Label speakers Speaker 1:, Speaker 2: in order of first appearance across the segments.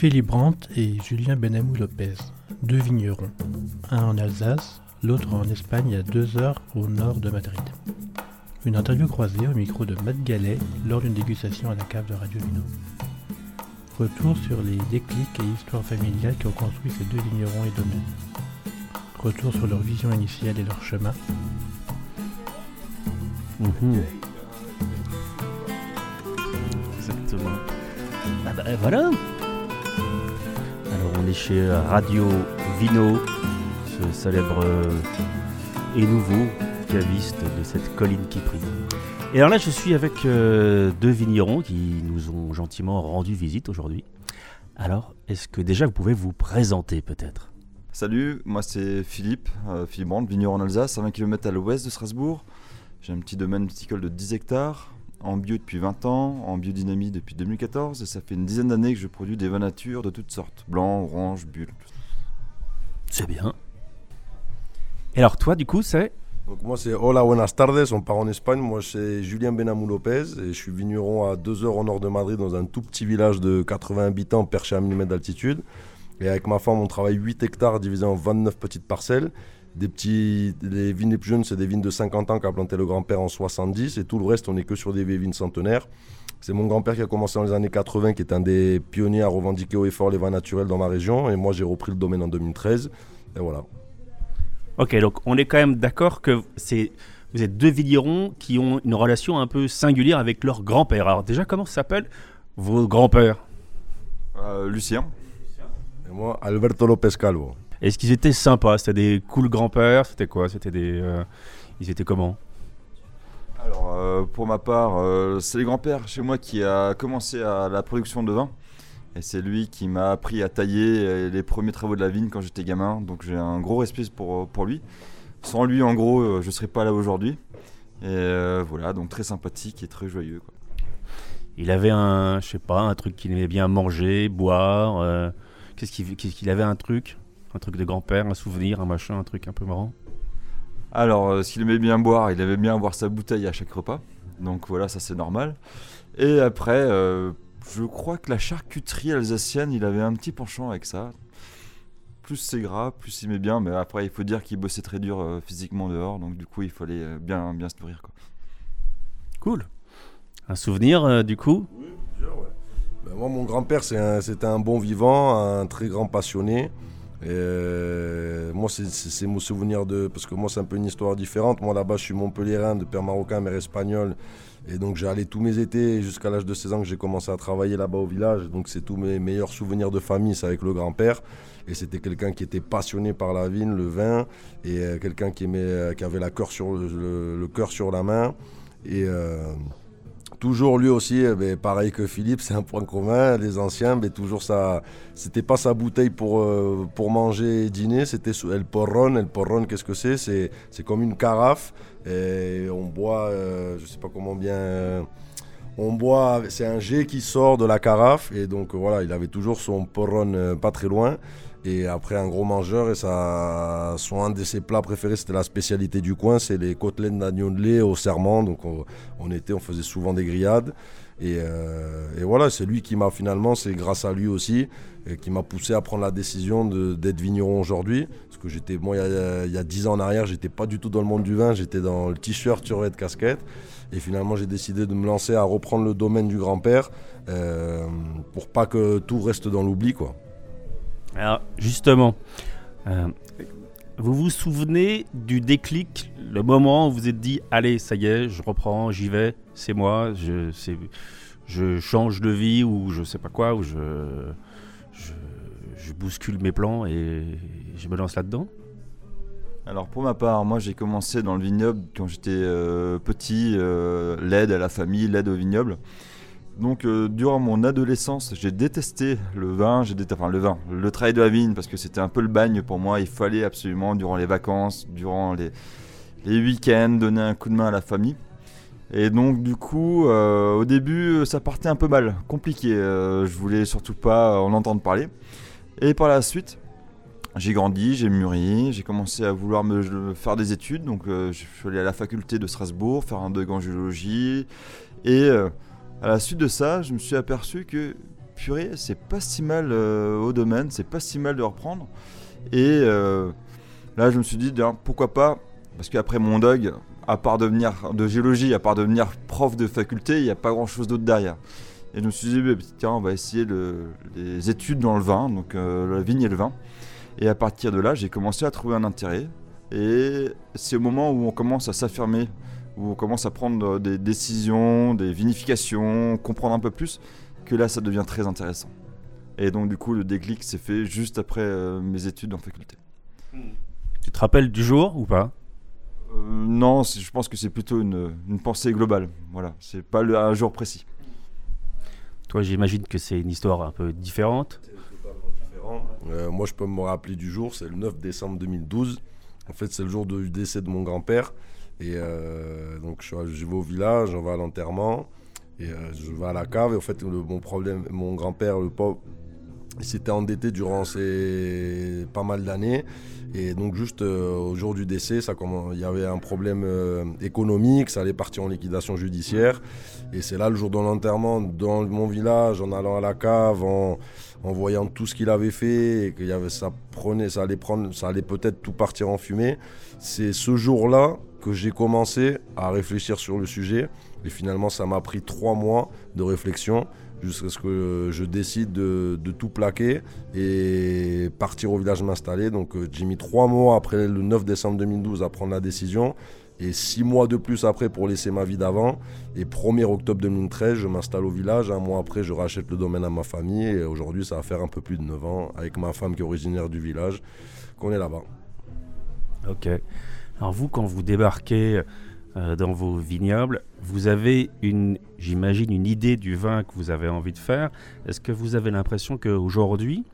Speaker 1: Philippe Brandt et Julien Benamou Lopez, deux vignerons, un en Alsace, l'autre en Espagne à deux heures au nord de Madrid. Une interview croisée au micro de Matt Gallet lors d'une dégustation à la cave de Radio Vino. Retour sur les déclics et histoires familiales qui ont construit ces deux vignerons et domaines. Retour sur leur vision initiale et leur chemin.
Speaker 2: Mhm. Exactement. Ah bah voilà. On est chez Radio Vino, ce célèbre et nouveau caviste de cette colline qui prie. Et alors là je suis avec euh, deux vignerons qui nous ont gentiment rendu visite aujourd'hui. Alors est-ce que déjà vous pouvez vous présenter peut-être?
Speaker 3: Salut, moi c'est Philippe, euh, Philippe Brandt, vigneron en Alsace, à 20 km à l'ouest de Strasbourg. J'ai un petit domaine viticole de 10 hectares, en bio depuis 20 ans, en biodynamie depuis 2014, et ça fait une dizaine d'années que je produis des vins nature de toutes sortes, blanc, orange, bulle.
Speaker 2: C'est bien. Et alors toi du coup c'est
Speaker 4: Donc moi c'est Hola Buenas Tardes, on part en Espagne. Moi c'est Julien Benamou Lopez et je suis vigneron à 2 heures au nord de Madrid dans un tout petit village de 80 habitants perché à 1 mm d'altitude. Et avec ma femme on travaille 8 hectares divisés en 29 petites parcelles. Des petits, les vignes les plus jeunes c'est des vignes de 50 ans qu'a planté le grand-père en 70 et tout le reste on est que sur des vignes centenaires. C'est mon grand-père qui a commencé dans les années 80 qui est un des pionniers à revendiquer haut et fort les vins naturels dans ma région et moi j'ai repris le domaine en 2013 et voilà.
Speaker 2: Ok, donc on est quand même d'accord que c'est vous êtes deux vignerons qui ont une relation un peu singulière avec leur grand-père. Alors déjà, comment s'appellent vos grands-pères?
Speaker 3: Euh, Lucien,
Speaker 4: Et moi Alberto López Calvo.
Speaker 2: Est-ce qu'ils étaient sympas? C'était des cool grands-pères? C'était quoi? C'était des... euh, ils étaient comment?
Speaker 3: Alors euh, pour ma part, euh, c'est le grand-père chez moi qui a commencé à la production de vin. Et c'est lui qui m'a appris à tailler les premiers travaux de la vigne quand j'étais gamin. Donc j'ai un gros respect pour, pour lui. Sans lui, en gros, je ne serais pas là aujourd'hui. Et euh, voilà, donc très sympathique et très joyeux. quoi.
Speaker 2: Il avait un, je sais pas, un truc qu'il aimait bien manger, boire. Qu'est-ce qu'il qu'est-ce qu'il avait un truc? Un truc de grand-père, un souvenir, un machin, un truc un peu marrant
Speaker 3: Alors, euh, s'il aimait bien boire, il aimait bien avoir sa bouteille à chaque repas. Donc voilà, ça c'est normal. Et après, euh, je crois que la charcuterie alsacienne, il avait un petit penchant avec ça. Plus c'est gras, plus il aimait bien. Mais après, il faut dire qu'il bossait très dur euh, physiquement dehors. Donc du coup, il fallait euh, bien, bien se nourrir. Quoi.
Speaker 2: Cool. Un souvenir, euh, du coup?
Speaker 4: Ben, moi, mon grand-père, un- c'était un, bon vivant, un très grand passionné. Euh, moi, c'est- mon souvenir de. Parce que moi, c'est un peu une histoire différente. Moi, là-bas, je suis montpelliérain, de père marocain, mère espagnole. Et donc, j'ai allé tous mes étés, jusqu'à l'âge de 16 ans, que j'ai commencé à travailler là-bas au village. Donc, c'est tous mes meilleurs souvenirs de famille, c'est avec le grand-père. Et c'était quelqu'un qui était passionné par la vigne, le vin, et euh, quelqu'un qui, euh, qui avait sur le, cœur sur la main. Et. Toujours lui aussi, eh ben, pareil que Philippe, c'est un point commun. Les anciens, ben, toujours ça. C'était pas sa bouteille pour, euh, pour manger et dîner, c'était El Porron. El Porron, qu'est-ce que c'est? C'est, c'est comme une carafe. Et on boit, euh, je sais pas comment bien. euh, on boit, c'est un jet qui sort de la carafe. Et donc voilà, il avait toujours son Porron euh, pas très loin. Et après, un gros mangeur, et ça, son, un de ses plats préférés, c'était la spécialité du coin, c'est les côtelettes d'agneau de lait au serment. Donc on, était, on faisait souvent des grillades. Et, euh, et voilà, c'est lui qui m'a finalement, c'est grâce à lui aussi, qui m'a poussé à prendre la décision d'être vigneron aujourd'hui. Parce que j'étais, moi, il y a- dix ans en arrière, j'étais pas du tout dans le monde du vin, j'étais dans le t-shirt, survêt de casquette. Et finalement, j'ai décidé de me lancer à reprendre le domaine du grand-père euh, pour pas que tout reste dans l'oubli, quoi.
Speaker 2: Alors, justement, euh, vous vous souvenez du déclic, le moment où vous êtes dit Allez, ça y est, je reprends, j'y vais, c'est moi, je, je change de vie ou je sais pas quoi, ou je, je, je bouscule mes plans et je me lance là-dedans?
Speaker 3: Alors pour ma part, moi j'ai commencé dans le vignoble quand j'étais euh, petit, euh, l'aide à la famille, l'aide au vignoble. Donc euh, durant mon adolescence, j'ai détesté le vin, j'ai détesté, le vin, le travail de la vigne parce que c'était un peu le bagne pour moi. Il fallait absolument durant les vacances, durant les, week-ends, donner un coup de main à la famille. Et donc du coup, euh, au début, ça partait un peu mal, compliqué. Euh, je voulais surtout pas en entendre parler. Et par la suite, j'ai grandi, j'ai mûri, j'ai commencé à vouloir me faire des études. Donc, euh, je suis allé à la faculté de Strasbourg, faire un degré en géologie. Et à la suite de ça, je me suis aperçu que purée, c'est pas si mal au domaine, c'est pas si mal de reprendre. Et là, je me suis dit, pourquoi pas, parce qu'après mon dog, à part devenir de géologie, à part devenir prof de faculté, il n'y a pas grand chose d'autre derrière. Et je me suis dit, bah, tiens, on va essayer les études dans le vin, donc la vigne et le vin. Et à partir de là, j'ai commencé à trouver un intérêt. Et c'est au moment où on commence à s'affirmer, où on commence à prendre des décisions, des vinifications, comprendre un peu plus, que là, ça devient très intéressant. Et donc, du coup, le déclic s'est fait juste après euh, mes études en faculté.
Speaker 2: Tu te rappelles du jour ou pas?
Speaker 3: Euh, Non, je pense que c'est plutôt une, pensée globale. Voilà, c'est pas un jour précis.
Speaker 2: Toi, j'imagine que c'est une histoire un peu différente.
Speaker 4: Euh, moi, je peux me rappeler du jour, c'est le 9 décembre 2012. En fait, c'est le jour du décès de mon grand-père. Et euh, donc, je, vais au village, on va à l'enterrement. Et euh, je vais à la cave. Et en fait, mon problème, mon grand-père, le pauvre, il s'était endetté durant ces pas mal d'années. Et donc juste au jour du décès, ça, il y avait un problème économique, ça allait partir en liquidation judiciaire. Et c'est là le jour de l'enterrement, dans mon village, en allant à la cave, en, voyant tout ce qu'il avait fait et que ça prenait, ça allait ça allait peut-être tout partir en fumée. C'est ce jour-là que j'ai commencé à réfléchir sur le sujet. Et finalement, ça m'a pris trois mois de réflexion jusqu'à ce que je décide de, tout plaquer et partir au village m'installer. Donc euh, j'ai mis trois mois après le 9 décembre 2012 à prendre la décision et six mois de plus après pour laisser ma vie d'avant. Et 1er octobre 2013, je m'installe au village. Un mois après, je rachète le domaine à ma famille. Et aujourd'hui, ça va faire un peu plus de 9 ans avec ma femme qui est originaire du village qu'on est là-bas.
Speaker 2: Ok. Alors vous, quand vous débarquez euh, dans vos vignobles, vous avez une, j'imagine, une idée du vin que vous avez envie de faire. Est-ce que vous avez l'impression qu'aujourd'hui,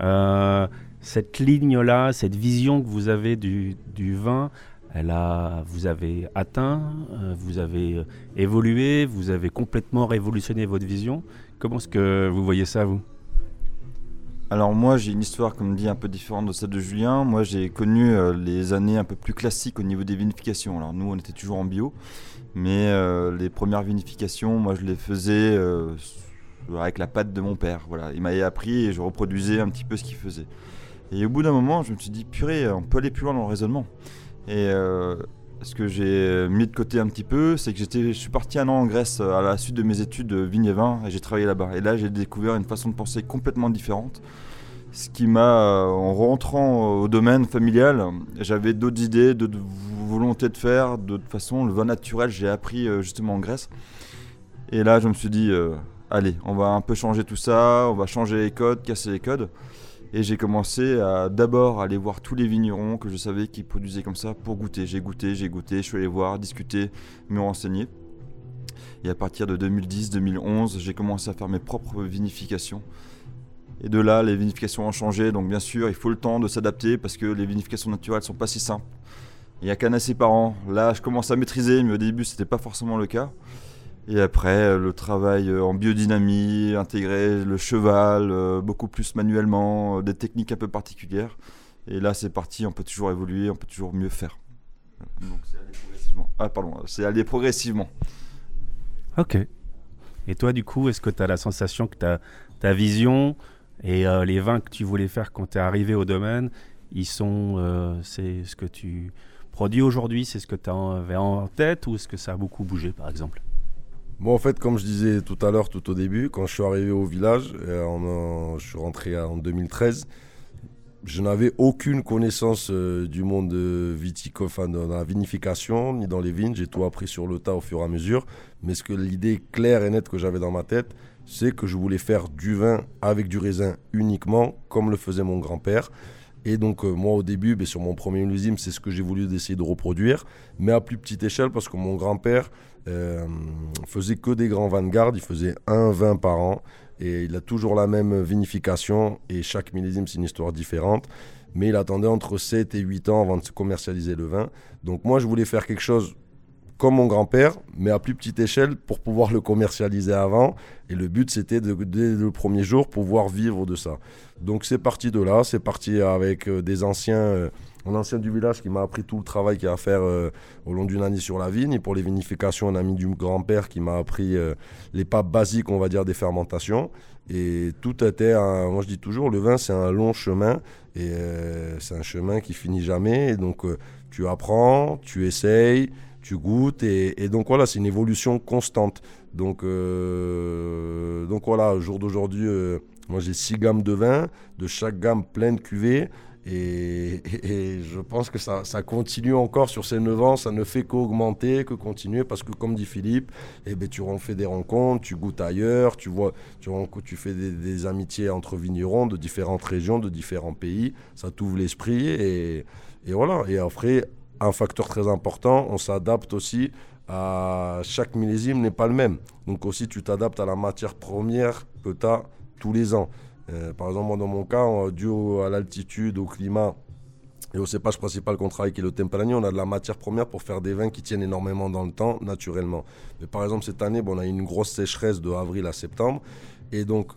Speaker 2: euh, cette ligne-là, cette vision que vous avez du, vin, elle a, vous avez atteint, euh, vous avez euh, évolué, vous avez complètement révolutionné votre vision? Comment est-ce que vous voyez ça, vous?
Speaker 3: Alors moi j'ai une histoire comme dit un peu différente de celle de Julien. Moi j'ai connu euh, les années un peu plus classiques au niveau des vinifications. Alors nous on était toujours en bio, mais les premières vinifications moi je les faisais avec la pâte de mon père. Voilà, il m'avait appris et je reproduisais un petit peu ce qu'il faisait. Et au bout d'un moment je me suis dit purée on peut aller plus loin dans le raisonnement. Et euh, ce que j'ai mis de côté un petit peu, c'est que je suis parti un an en Grèce euh, à la suite de mes études de vigne et vin et j'ai travaillé là-bas. Et là, j'ai découvert une façon de penser complètement différente. Ce qui m'a, euh, en rentrant au domaine familial, j'avais d'autres idées, d'autres volontés de faire. De toute façon, le vin naturel, j'ai appris justement en Grèce. Et là, je me suis dit, allez, on va un peu changer tout ça, on va changer les codes, casser les codes. Et j'ai commencé à d'abord aller voir tous les vignerons que je savais qui produisaient comme ça pour goûter. J'ai goûté, j'ai goûté, je suis allé voir, discuter, me renseigner. Et à partir de 2010-2011, j'ai commencé à faire mes propres vinifications. Et de là, les vinifications ont changé. Donc bien sûr, il faut le temps de s'adapter parce que les vinifications naturelles sont pas si simples. Il n'y a qu'un assez par an. Là, je commence à maîtriser, mais au début, ce n'était pas forcément le cas. Et après, euh, le travail euh, en biodynamie, intégrer le cheval, euh, beaucoup plus manuellement, des techniques un peu particulières. Et là, c'est parti, on peut toujours évoluer, on peut toujours mieux faire. Donc c'est aller progressivement. Ah, pardon, c'est aller progressivement.
Speaker 2: Ok. Et toi, du coup, est-ce que tu as la sensation que ta, vision et les vins que tu voulais faire quand tu es arrivé au domaine, ils sont, c'est ce que tu produis aujourd'hui, c'est ce que tu avais en tête ou est-ce que ça a beaucoup bougé, par exemple?
Speaker 4: Bon, en fait, comme je disais tout à l'heure, tout au début, quand je suis arrivé au village, euh, je suis rentré en 2013, je n'avais aucune connaissance euh, du monde viticole, enfin, dans la vinification, ni dans les vignes. J'ai tout appris sur le tas au fur et à mesure. Mais ce que l'idée claire et nette que j'avais dans ma tête, c'est que je voulais faire du vin avec du raisin uniquement, comme le faisait mon grand-père. Et donc, euh, moi, au début, ben, sur mon premier millésime, c'est ce que j'ai voulu essayer de reproduire, mais à plus petite échelle, parce que mon grand-père euh, faisait que des grands garde, il faisait un vin par an, et il a toujours la même vinification, et chaque millésime, c'est une histoire différente. Mais il attendait entre 7 et 8 ans avant de se commercialiser le vin. Donc, moi, je voulais faire quelque chose comme mon grand-père, mais à plus petite échelle pour pouvoir le commercialiser avant. Et le but, c'était dès le premier jour, pouvoir vivre de ça. Donc c'est parti de là, c'est parti avec euh, des anciens, euh, un ancien du village qui m'a appris tout le travail qu'il y a à faire euh, au long d'une année sur la vigne. Et pour les vinifications, un ami du grand-père qui m'a appris les pas basiques, on va dire, des fermentations. Et tout était, moi je dis toujours, le vin c'est un long chemin et c'est un chemin qui finit jamais. Et donc tu apprends, tu essayes, tu goûtes et, donc voilà, c'est une évolution constante. Donc, euh, donc voilà, au jour d'aujourd'hui, euh, moi j'ai six gammes de vin, de chaque gamme pleine de cuvées. Et, je pense que ça, ça, continue encore sur ces 9 ans, ça ne fait qu'augmenter, que continuer, parce que comme dit Philippe, eh ben, tu fais des rencontres, tu goûtes ailleurs, tu, vois, tu, tu fais des, des, amitiés entre vignerons de différentes régions, de différents pays, ça t'ouvre l'esprit, et, et voilà. Et après, un facteur très important, on s'adapte aussi à chaque millésime n'est pas le même. Donc aussi tu t'adaptes à la matière première que tu as tous les ans. Euh, par exemple, dans mon cas, dû à l'altitude, au climat et au cépage principal qu'on travaille qui est le Tempranillo, on a de la matière première pour faire des vins qui tiennent énormément dans le temps, naturellement. Mais par exemple, cette année, bon, on a une grosse sécheresse de avril à septembre. Et donc,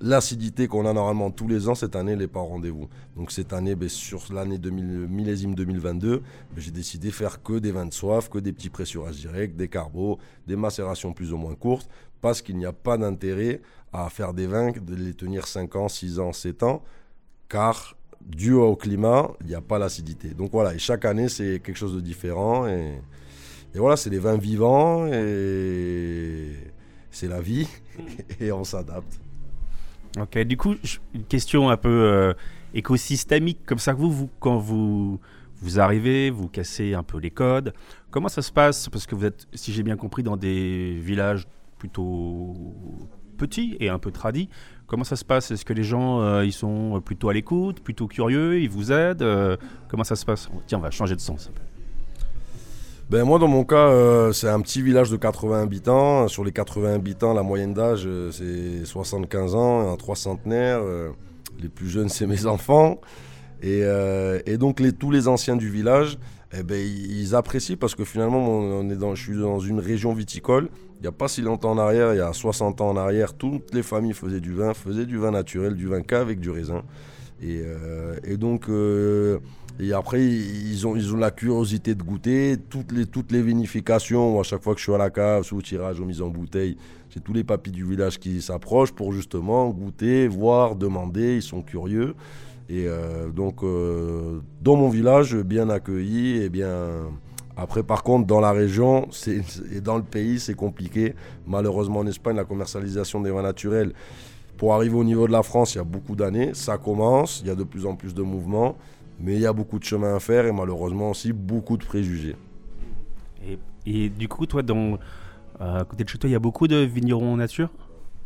Speaker 4: L'acidité qu'on a normalement tous les ans, cette année, elle n'est pas au rendez-vous. Donc cette année, ben, sur l'année millésime 2022, ben, j'ai décidé de faire que des vins de soif, que des petits pressurages directs, des carbos, des macérations plus ou moins courtes, parce qu'il n'y a pas d'intérêt à faire des vins, de les tenir 5 ans, 6 ans, 7 ans, car dû au climat, il n'y a pas l'acidité. Donc voilà, et chaque année, c'est quelque chose de différent. Et, et voilà, c'est des vins vivants, et c'est la vie, et on s'adapte.
Speaker 2: Ok, du coup, une question un peu euh, écosystémique, comme ça que vous, vous, quand vous, vous arrivez, vous cassez un peu les codes, comment ça se passe? Parce que vous êtes, si j'ai bien compris, dans des villages plutôt petits et un peu tradis. Comment ça se passe? Est-ce que les gens, euh, ils sont plutôt à l'écoute, plutôt curieux, ils vous aident? Euh, Comment ça se passe? Tiens, on va changer de sens.
Speaker 4: Ben moi dans mon cas euh, c'est un petit village de 80 habitants. Sur les 80 habitants la moyenne d'âge euh, c'est 75 ans, un trois centenaires. Euh, les plus jeunes c'est mes enfants. Et, donc tous les anciens du village, eh ben, ils, apprécient parce que finalement on est dans, je suis dans une région viticole. Il n'y a pas si longtemps en arrière, il y a 60 ans en arrière, toutes les familles faisaient du vin, faisaient du vin naturel, du vin qu'avec du raisin. Et, et donc et après, ils ont, ils ont la curiosité de goûter. Toutes les, toutes les vinifications, à chaque fois que je suis à la cave, sous tirage ou mise en bouteille, j'ai tous les papis du village qui s'approchent pour justement goûter, voir, demander. Ils sont curieux. Et euh, donc, euh, dans mon village, bien accueilli. Et bien. Après, par contre, dans la région et dans le pays, c'est compliqué. Malheureusement, en Espagne, la commercialisation des vins naturels, pour arriver au niveau de la France, il y a beaucoup d'années. Ça commence, il y a de plus en plus de mouvements. Mais il y a beaucoup de chemin à faire et malheureusement aussi beaucoup de préjugés.
Speaker 2: Et, du coup, toi, dans, à côté de chez toi, il y a beaucoup de vignerons en nature?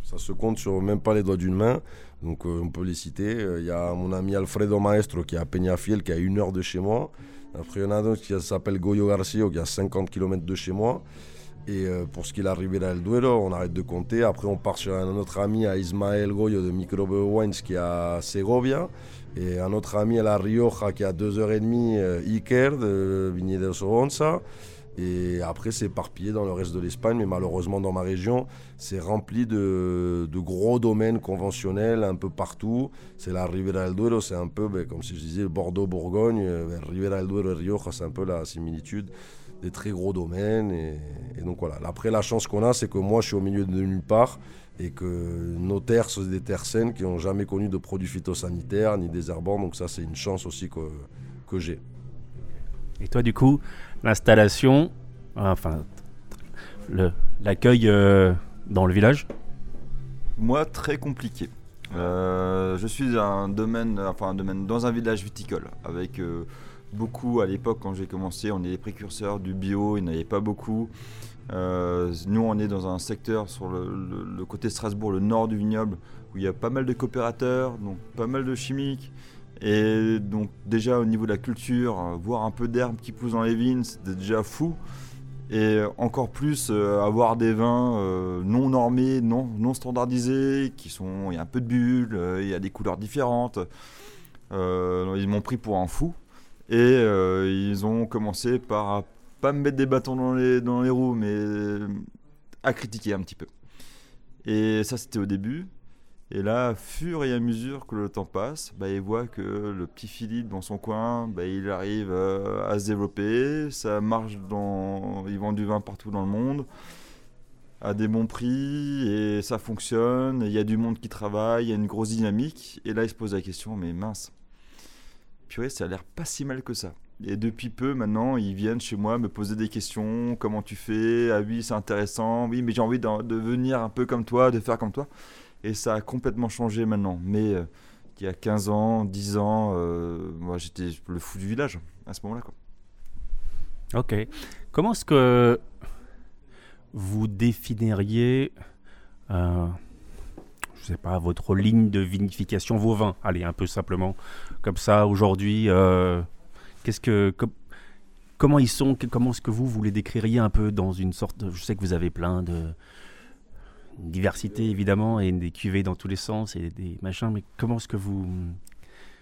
Speaker 4: Ça se compte sur même pas les doigts d'une main. Donc euh, on peut les citer. Euh, il y a mon ami Alfredo Maestro qui est à Peñafiel, qui est à une heure de chez moi. Après, il y en a d'autres qui s'appelle Goyo Garcia, qui est à 50 km de chez moi. Et euh, pour ce qui est arrivé à El Duero, on arrête de compter. Après, on part sur un autre ami à Ismael Goyo de Microbe Wines qui est à Segovia. Et un autre ami à La Rioja qui a 2h30, euh, Iker de Vigné de Soronza. Et après, c'est éparpillé dans le reste de l'Espagne, mais malheureusement, dans ma région, c'est rempli de, gros domaines conventionnels un peu partout. C'est la Ribera del Duero, c'est un peu, ben, comme si je disais, Bordeaux-Bourgogne, ben, Ribera del Duero et Rioja, c'est un peu la similitude des très gros domaines. Et, et donc voilà. Après, la chance qu'on a, c'est que moi, je suis au milieu de nulle part et que nos terres sont des terres saines qui n'ont jamais connu de produits phytosanitaires ni désherbants. Donc ça, c'est une chance aussi que, que j'ai.
Speaker 2: Et toi, du coup, l'installation, enfin, l'accueil euh, dans le village?
Speaker 3: Moi, très compliqué. Euh, je suis un domaine, enfin un domaine dans un village viticole avec euh, beaucoup à l'époque quand j'ai commencé, on est les précurseurs du bio, il n'y en avait pas beaucoup. Euh, nous, on est dans un secteur sur le, côté Strasbourg, le nord du vignoble, où il y a pas mal de coopérateurs, donc pas mal de chimiques. Et donc déjà au niveau de la culture, euh, voir un peu d'herbe qui pousse dans les vignes, c'était déjà fou. Et encore plus euh, avoir des vins non normés, non, non standardisés, qui sont, il y a un peu de bulles, il y a des couleurs différentes. ils m'ont pris pour un fou. Et ils ont commencé par pas me mettre des bâtons dans les, dans les roues, mais à critiquer un petit peu. Et ça, c'était au début. Et là, fur et à mesure que le temps passe, bah, il voit que le petit Philippe dans son coin, bah, il arrive euh, à se développer. Ça marche dans. Ils vendent du vin partout dans le monde à des bons prix et ça fonctionne. Il y a du monde qui travaille, il y a une grosse dynamique. Et là, il se pose la question mais mince, purée, ça a l'air pas si mal que ça. Et depuis peu, maintenant, ils viennent chez moi me poser des questions. Comment tu fais? Ah oui, c'est intéressant. Oui, mais j'ai envie de, venir un peu comme toi, de faire comme toi. Et ça a complètement changé maintenant. Mais euh, il y a 15 ans, 10 ans, euh, moi j'étais le fou du village à ce moment-là.
Speaker 2: Ok. Comment est-ce que vous définiriez, euh, je sais pas, votre ligne de vinification, vos vins Allez, un peu simplement, comme ça, aujourd'hui, euh, qu'est-ce que... comment ils sont Comment est-ce que vous, vous les décririez un peu dans une sorte. Je sais que vous avez plein de diversité évidemment et des cuvées dans tous les sens et des machins, mais comment est-ce que vous,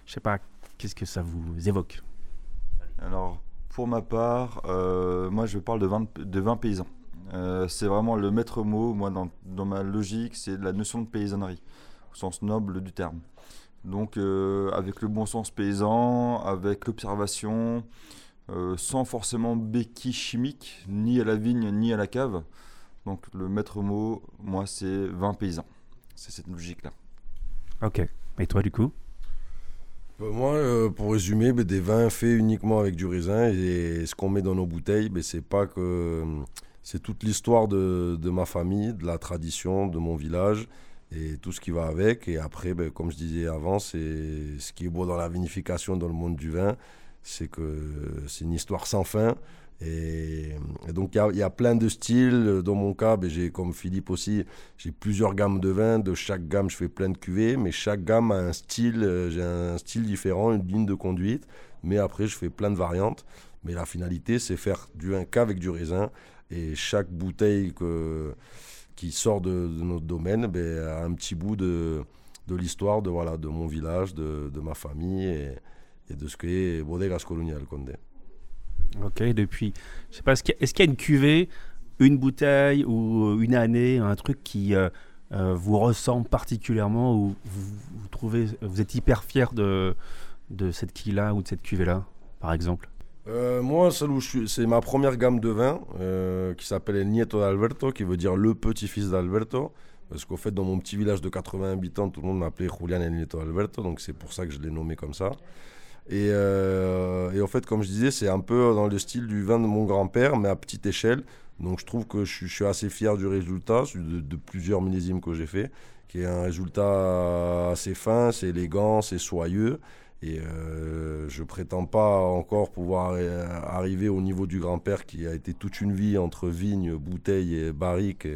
Speaker 2: je sais pas, qu'est-ce que ça vous évoque?
Speaker 3: Alors pour ma part, euh, moi je parle de vin, de vin paysan. Euh, c'est vraiment le maître mot, moi dans, dans ma logique, c'est la notion de paysannerie, au sens noble du terme. Donc euh, avec le bon sens paysan, avec l'observation, sans forcément béquille chimique, ni à la vigne, ni à la cave. Donc le maître mot, moi, c'est vin paysan. C'est cette logique-là.
Speaker 2: Ok. Et toi, du coup?
Speaker 4: Euh, Moi, euh, pour résumer, ben, des vins faits uniquement avec du raisin. Et, ce qu'on met dans nos bouteilles, ben, c'est pas que. C'est toute l'histoire de, ma famille, de la tradition, de mon village et tout ce qui va avec. Et après, ben, comme je disais avant, c'est ce qui est beau dans la vinification, dans le monde du vin, c'est que c'est une histoire sans fin. Et, donc il y, a plein de styles. Dans mon cas, ben, j'ai comme Philippe aussi, j'ai plusieurs gammes de vins. De chaque gamme, je fais plein de cuvées, mais chaque gamme a un style, euh, j'ai un style différent, une ligne de conduite. Mais après, je fais plein de variantes. Mais la finalité, c'est faire du vin qu'avec du raisin. Et chaque bouteille que, qui sort de, notre domaine ben, a un petit bout de, de l'histoire de, voilà, de mon village, de, de ma famille et, de ce qu'est Bodegas Colonial Condé.
Speaker 2: Ok, depuis. Je sais pas, est-ce qu'il y, a une cuvée, une bouteille ou une année, un truc qui euh, euh, vous ressemble particulièrement ou vous, trouvez, vous êtes hyper fier de, de cette quille-là ou de cette cuvée-là, par exemple?
Speaker 4: Euh, moi, c'est ma première gamme de vin qui s'appelle El Nieto d'Alberto, qui veut dire le petit-fils d'Alberto. Parce qu'au fait, dans mon petit village de 80 habitants, tout le monde m'appelait Julian El Nieto d'Alberto, donc c'est pour ça que je l'ai nommé comme ça. Euh, et, en fait, comme je disais, c'est un peu dans le style du vin de mon grand-père, mais à petite échelle. Donc je trouve que je, suis assez fier du résultat, de, plusieurs millésimes que j'ai fait, qui est un résultat assez fin, c'est élégant, c'est soyeux. Et euh, je prétends pas encore pouvoir euh, arriver au niveau du grand-père qui a été toute une vie entre vignes, bouteilles et barriques.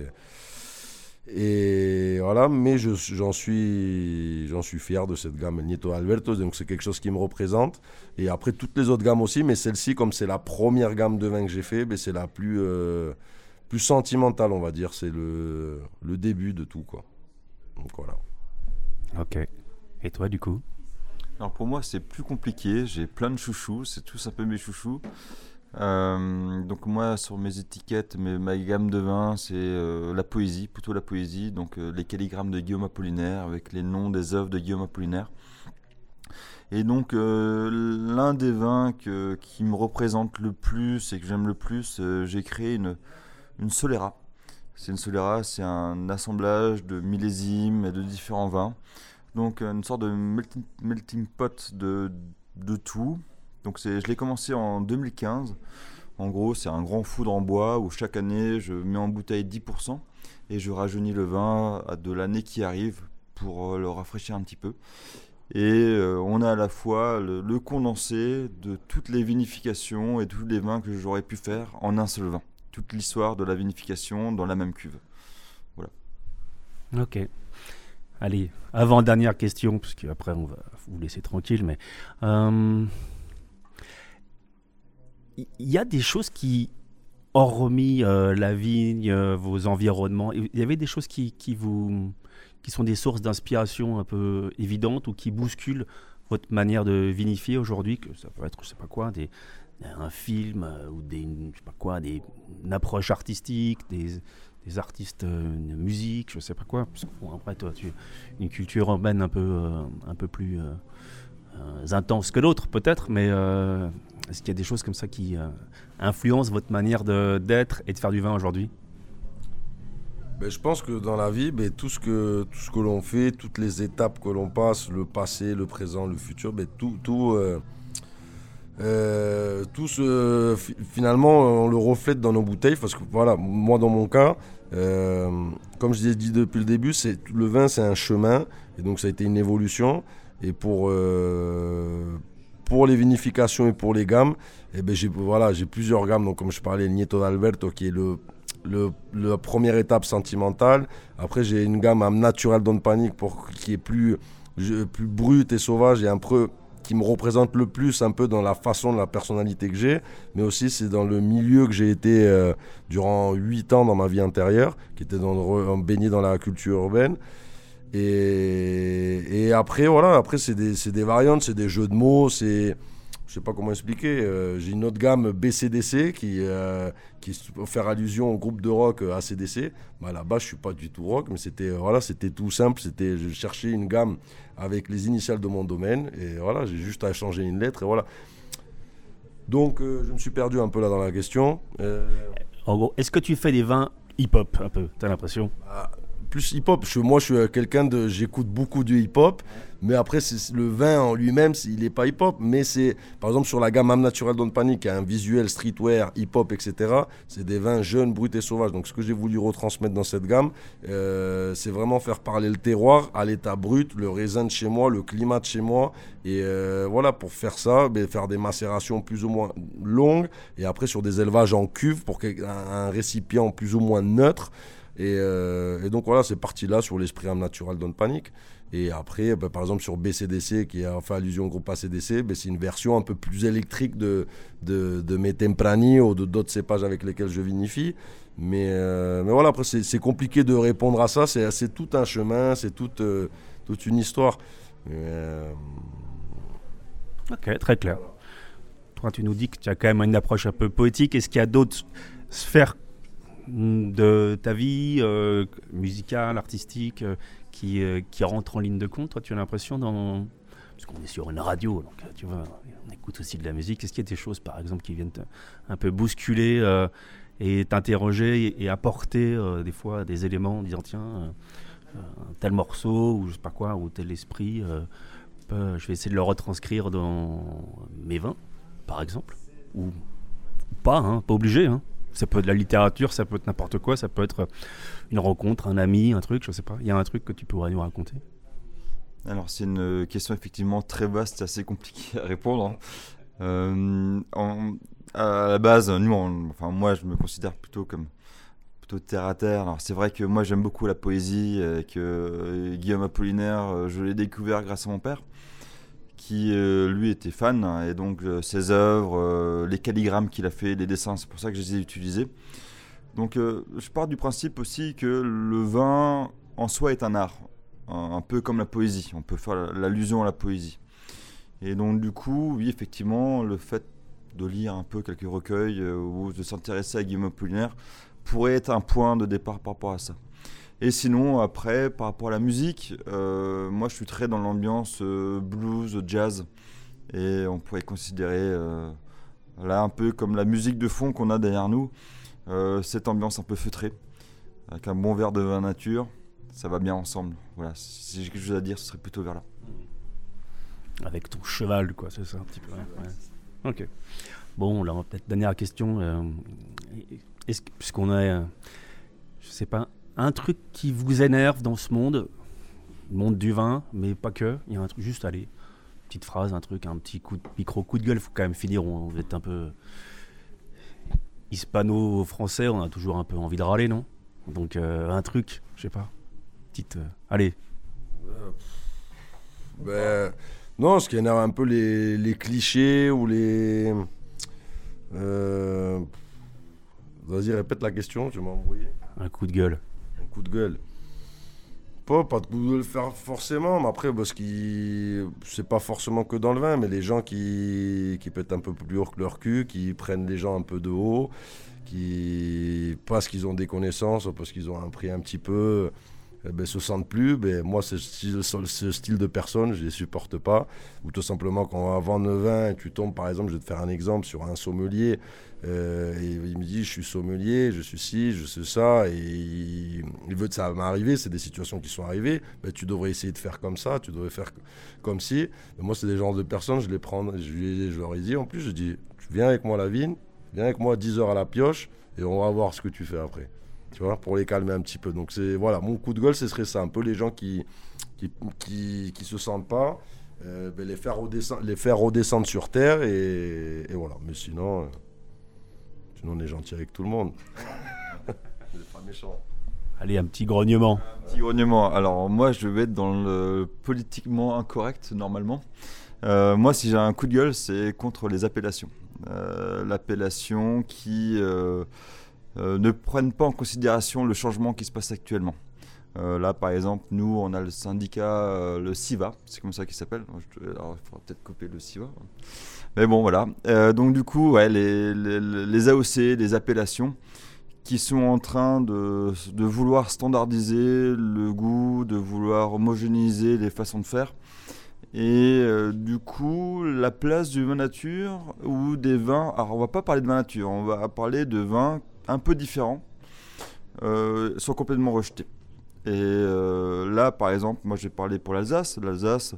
Speaker 4: Et voilà, mais j'en suis, j'en suis fier de cette gamme Nieto Alberto, donc c'est quelque chose qui me représente. Et après toutes les autres gammes aussi, mais celle-ci, comme c'est la première gamme de vin que j'ai fait, ben c'est la plus, euh, plus sentimentale, on va dire. C'est le, le début de tout, quoi. Donc voilà.
Speaker 2: Ok. Et toi, du coup?
Speaker 3: Alors pour moi, c'est plus compliqué. J'ai plein de chouchous. C'est tous un peu mes chouchous. Euh, donc moi sur mes étiquettes, mes, ma gamme de vins, c'est euh, la poésie, plutôt la poésie, donc euh, les calligrammes de Guillaume Apollinaire avec les noms des œuvres de Guillaume Apollinaire. Et donc l'un des vins qui me représente le plus et que j'aime le plus, j'ai créé une, une Solera. C'est une Solera, c'est un assemblage de millésimes et de différents vins. Donc une sorte de melting, pot de, de tout. Donc je l'ai commencé en 2015. En gros, c'est un grand foudre en bois où chaque année, je mets en bouteille 10% et je rajeunis le vin de l'année qui arrive pour euh, le rafraîchir un petit peu. Et euh, on a à la fois le, condensé de toutes les vinifications et tous les vins que j'aurais pu faire en un seul vin. Toute l'histoire de la vinification dans la même cuve. Voilà.
Speaker 2: Ok. Allez, avant-dernière question, parce qu'après on va vous laisser tranquille, mais... Euh, il y a des choses qui, hormis euh, la vigne, euh, vos environnements, il y avait des choses qui, qui, vous, qui sont des sources d'inspiration un peu évidentes ou qui bousculent votre manière de vinifier aujourd'hui, que ça peut être, je sais pas quoi, des, un film ou des, je sais pas quoi, des, une approche artistique, des, des artistes de musique, je sais pas quoi. Après, toi, tu une culture urbaine un peu, un peu plus intense que d'autres, peut-être, mais est-ce qu'il y a des choses comme ça qui influencent votre manière d'être et de faire du vin aujourd'hui?
Speaker 4: Ben, je pense que dans la vie, ben, tout ce que, que l'on fait, toutes les étapes que l'on passe, le passé, le présent, le futur, ben, tout, tout, euh, euh, tout ce, finalement, on le reflète dans nos bouteilles. Parce que voilà, moi dans mon cas, euh, comme je l'ai dit depuis le début, c'est, le vin c'est un chemin. Et donc ça a été une évolution. Et pour, les vinifications et pour les gammes, eh ben, j'ai plusieurs gammes. Donc comme je parlais, le Nieto d'Alberto qui est le le, la première étape sentimentale. Après, j'ai une gamme naturelle Don Panic pour, qui est plus, plus brute et sauvage et un peu qui me représente le plus un peu dans la façon de la personnalité que j'ai, mais aussi c'est dans le milieu que j'ai été euh, durant 8 ans dans ma vie intérieure, qui était dans, baigné dans la culture urbaine. Et, après, voilà, après c'est des, des, variantes, c'est des jeux de mots, c'est je sais pas comment expliquer. Euh, j'ai une autre gamme BCDC qui, euh, qui faire allusion au groupe de rock euh, ACDC. Bah, là-bas, je suis pas du tout rock, mais c'était voilà, c'était tout simple. C'était je cherchais une gamme avec les initiales de mon domaine et voilà, j'ai juste à changer une lettre et voilà. Donc, je me suis perdu un peu là dans la question.
Speaker 2: En gros, est-ce que tu fais des vins hip-hop un peu T'as l'impression?
Speaker 4: Bah, Plus hip-hop. Moi, je suis quelqu'un de, j'écoute beaucoup de hip-hop. Mais après, le vin en lui-même, il n'est pas hip-hop. Mais c'est, par exemple, sur la gamme Âme Naturelle Don Panic, qui a un visuel streetwear, hip-hop, etc., c'est des vins jeunes, bruts et sauvages. Donc, ce que j'ai voulu retransmettre dans cette gamme, euh, c'est vraiment faire parler le terroir à l'état brut, le raisin de chez moi, le climat de chez moi. Et euh, voilà, pour faire ça, ben, faire des macérations plus ou moins longues. Et après, sur des élevages en cuve, pour un, récipient plus ou moins neutre. Et, euh, donc voilà, c'est parti là sur l'esprit âme naturel Don Panic. Et après, bah, par exemple, sur BCDC, qui a fait allusion au groupe ACDC, bah, c'est une version un peu plus électrique de, de, de mes Temprani ou d'autres cépages avec lesquels je vinifie. Mais, euh, mais voilà, après, c'est compliqué de répondre à ça. C'est tout un chemin, c'est toute, euh, toute une histoire. Euh,
Speaker 2: ok, très clair. Toi, tu nous dis que tu as quand même une approche un peu poétique. Est-ce qu'il y a d'autres sphères de ta vie musicale, artistique, qui, euh, qui rentre en ligne de compte Toi, tu as l'impression dans. Parce qu'on est sur une radio, donc euh, tu vois, on écoute aussi de la musique. Est-ce qu'il y a des choses, par exemple, qui viennent un peu bousculer euh, et t'interroger et, apporter des fois des éléments en disant tiens, tel morceau ou je sais pas quoi, ou tel esprit, je vais essayer de le retranscrire dans mes vins, par exemple Ou, pas, hein, pas obligé. Hein. Ça peut être de la littérature, ça peut être n'importe quoi, ça peut être une rencontre, un ami, un truc, je sais pas. Il y a un truc que tu pourrais nous raconter?
Speaker 3: Alors, c'est une question effectivement très vaste et assez compliquée à répondre. Hein. Euh, à la base, enfin, moi, je me considère plutôt comme plutôt terre à terre. Alors, c'est vrai que moi, j'aime beaucoup la poésie et que euh, Guillaume Apollinaire, euh, je l'ai découvert grâce à mon père qui lui était fan et donc ses œuvres, les calligrammes qu'il a fait, les dessins, c'est pour ça que je les ai utilisés. Donc euh, je pars du principe aussi que le vin en soi est un art, un, peu comme la poésie, on peut faire l'allusion à la poésie. Et donc du coup, oui, effectivement, le fait de lire un peu quelques recueils euh, ou de s'intéresser à Guillaume Apollinaire pourrait être un point de départ par rapport à ça. Et sinon, après, par rapport à la musique, euh, moi je suis très dans l'ambiance blues, jazz, et on pourrait considérer là un peu comme la musique de fond qu'on a derrière nous. Euh, cette ambiance un peu feutrée, avec un bon verre de vin nature, ça va bien ensemble. Voilà, si j'ai quelque chose à dire, ce serait plutôt vers là.
Speaker 2: Avec ton cheval, quoi, c'est ça un petit peu. Ok. Bon, là, peut-être dernière question. Euh, est-ce puisqu'on a, euh, je sais pas, un truc qui vous énerve dans ce monde, le monde du vin, mais pas que. Il y a un truc, juste allez, petite phrase, un truc, un petit coup de micro coup de gueule. Faut quand même finir. On va être un peu hispano-français, on a toujours un peu envie de râler, non? Donc euh, un truc, je sais pas. Petite. Euh, allez.
Speaker 4: Euh, ben, non, ce qui énerve un peu les, les clichés ou les. Vas-y, répète la question, tu m'as embrouillé.
Speaker 2: Un coup de gueule.
Speaker 4: Coup de gueule. Pas, pas de le faire forcément, mais après, parce que c'est pas forcément que dans le vin, mais les gens qui, qui pètent un peu plus haut que leur cul, qui prennent les gens un peu de haut, qui, parce qu'ils ont des connaissances, parce qu'ils ont un prix un petit peu, eh ben, se sentent plus. Ben, moi, ce style, ce style de personne, je les supporte pas. Ou tout simplement, quand on va vendre le vin et tu tombes, par exemple, je vais te faire un exemple sur un sommelier. Euh, et il me dit, je suis sommelier, je suis ci, je suis ça. Et il, veut que ça m'arriver. C'est des situations qui sont arrivées. Ben, tu devrais essayer de faire comme ça, tu devrais faire comme si. moi, c'est des genres de personnes, je les prends, je, je leur ai dit en plus, je dis, viens avec moi à la vigne, viens avec moi 10 heures à la pioche et on va voir ce que tu fais après tu vois, pour les calmer un petit peu. Donc c'est voilà, mon coup de gueule, ce serait ça, un peu les gens qui qui, qui, se sentent pas, euh, ben, les faire redescendre, les faire redescendre sur terre et, voilà. Mais sinon, euh, on est gentil avec tout le monde.
Speaker 2: pas méchant. Allez, un petit grognement.
Speaker 3: Un petit grognement. Alors moi, je vais être dans le politiquement incorrect normalement. Euh, moi, si j'ai un coup de gueule, c'est contre les appellations. L'appellation qui euh, ne prennent pas en considération le changement qui se passe actuellement. Euh, là, par exemple, nous, on a le syndicat, euh, le SIVA, c'est comme ça qu'il s'appelle. Alors, il faudra peut-être couper le SIVA. Mais bon, voilà. donc, du coup, les, AOC, les appellations, qui sont en train de, vouloir standardiser le goût, de vouloir homogénéiser les façons de faire. Et du coup, la place du vin nature ou des vins. Alors, on va pas parler de vin nature, on va parler de vins un peu différents euh, sont complètement rejetés. Et euh, là, par exemple, moi j'ai parlé pour l'Alsace. L'Alsace,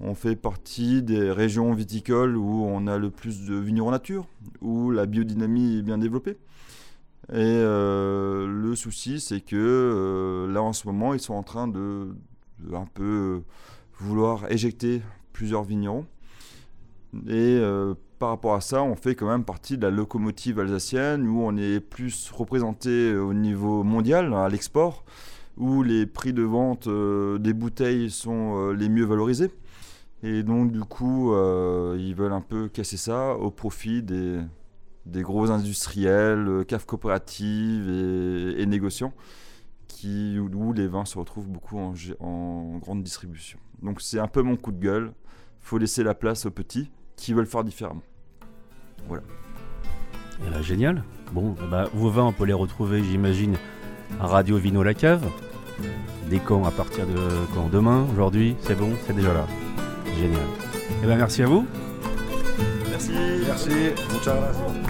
Speaker 3: on fait partie des régions viticoles où on a le plus de vignerons nature, où la biodynamie est bien développée. Et euh, le souci, c'est que là en ce moment, ils sont en train de, un peu vouloir éjecter plusieurs vignerons. Et par rapport à ça, on fait quand même partie de la locomotive alsacienne où on est plus représenté au niveau mondial, à l'export, où les prix de vente euh, des bouteilles sont euh, les mieux valorisés. Et donc, du coup, euh, ils veulent un peu casser ça au profit des, gros industriels, caves coopératives et, négociants, qui, où les vins se retrouvent beaucoup en, grande distribution. Donc, c'est un peu mon coup de gueule. Il faut laisser la place aux petits qui veulent faire différemment. Voilà.
Speaker 2: Eh ben, génial. Bon, eh ben, vos vins, on peut les retrouver, j'imagine, à Radio Vino La Cave. Des quand À partir de quand Demain Aujourd'hui C'est bon C'est déjà là. Génial. Eh ben, merci à vous.
Speaker 3: Merci.
Speaker 4: Merci. Muchas gracias.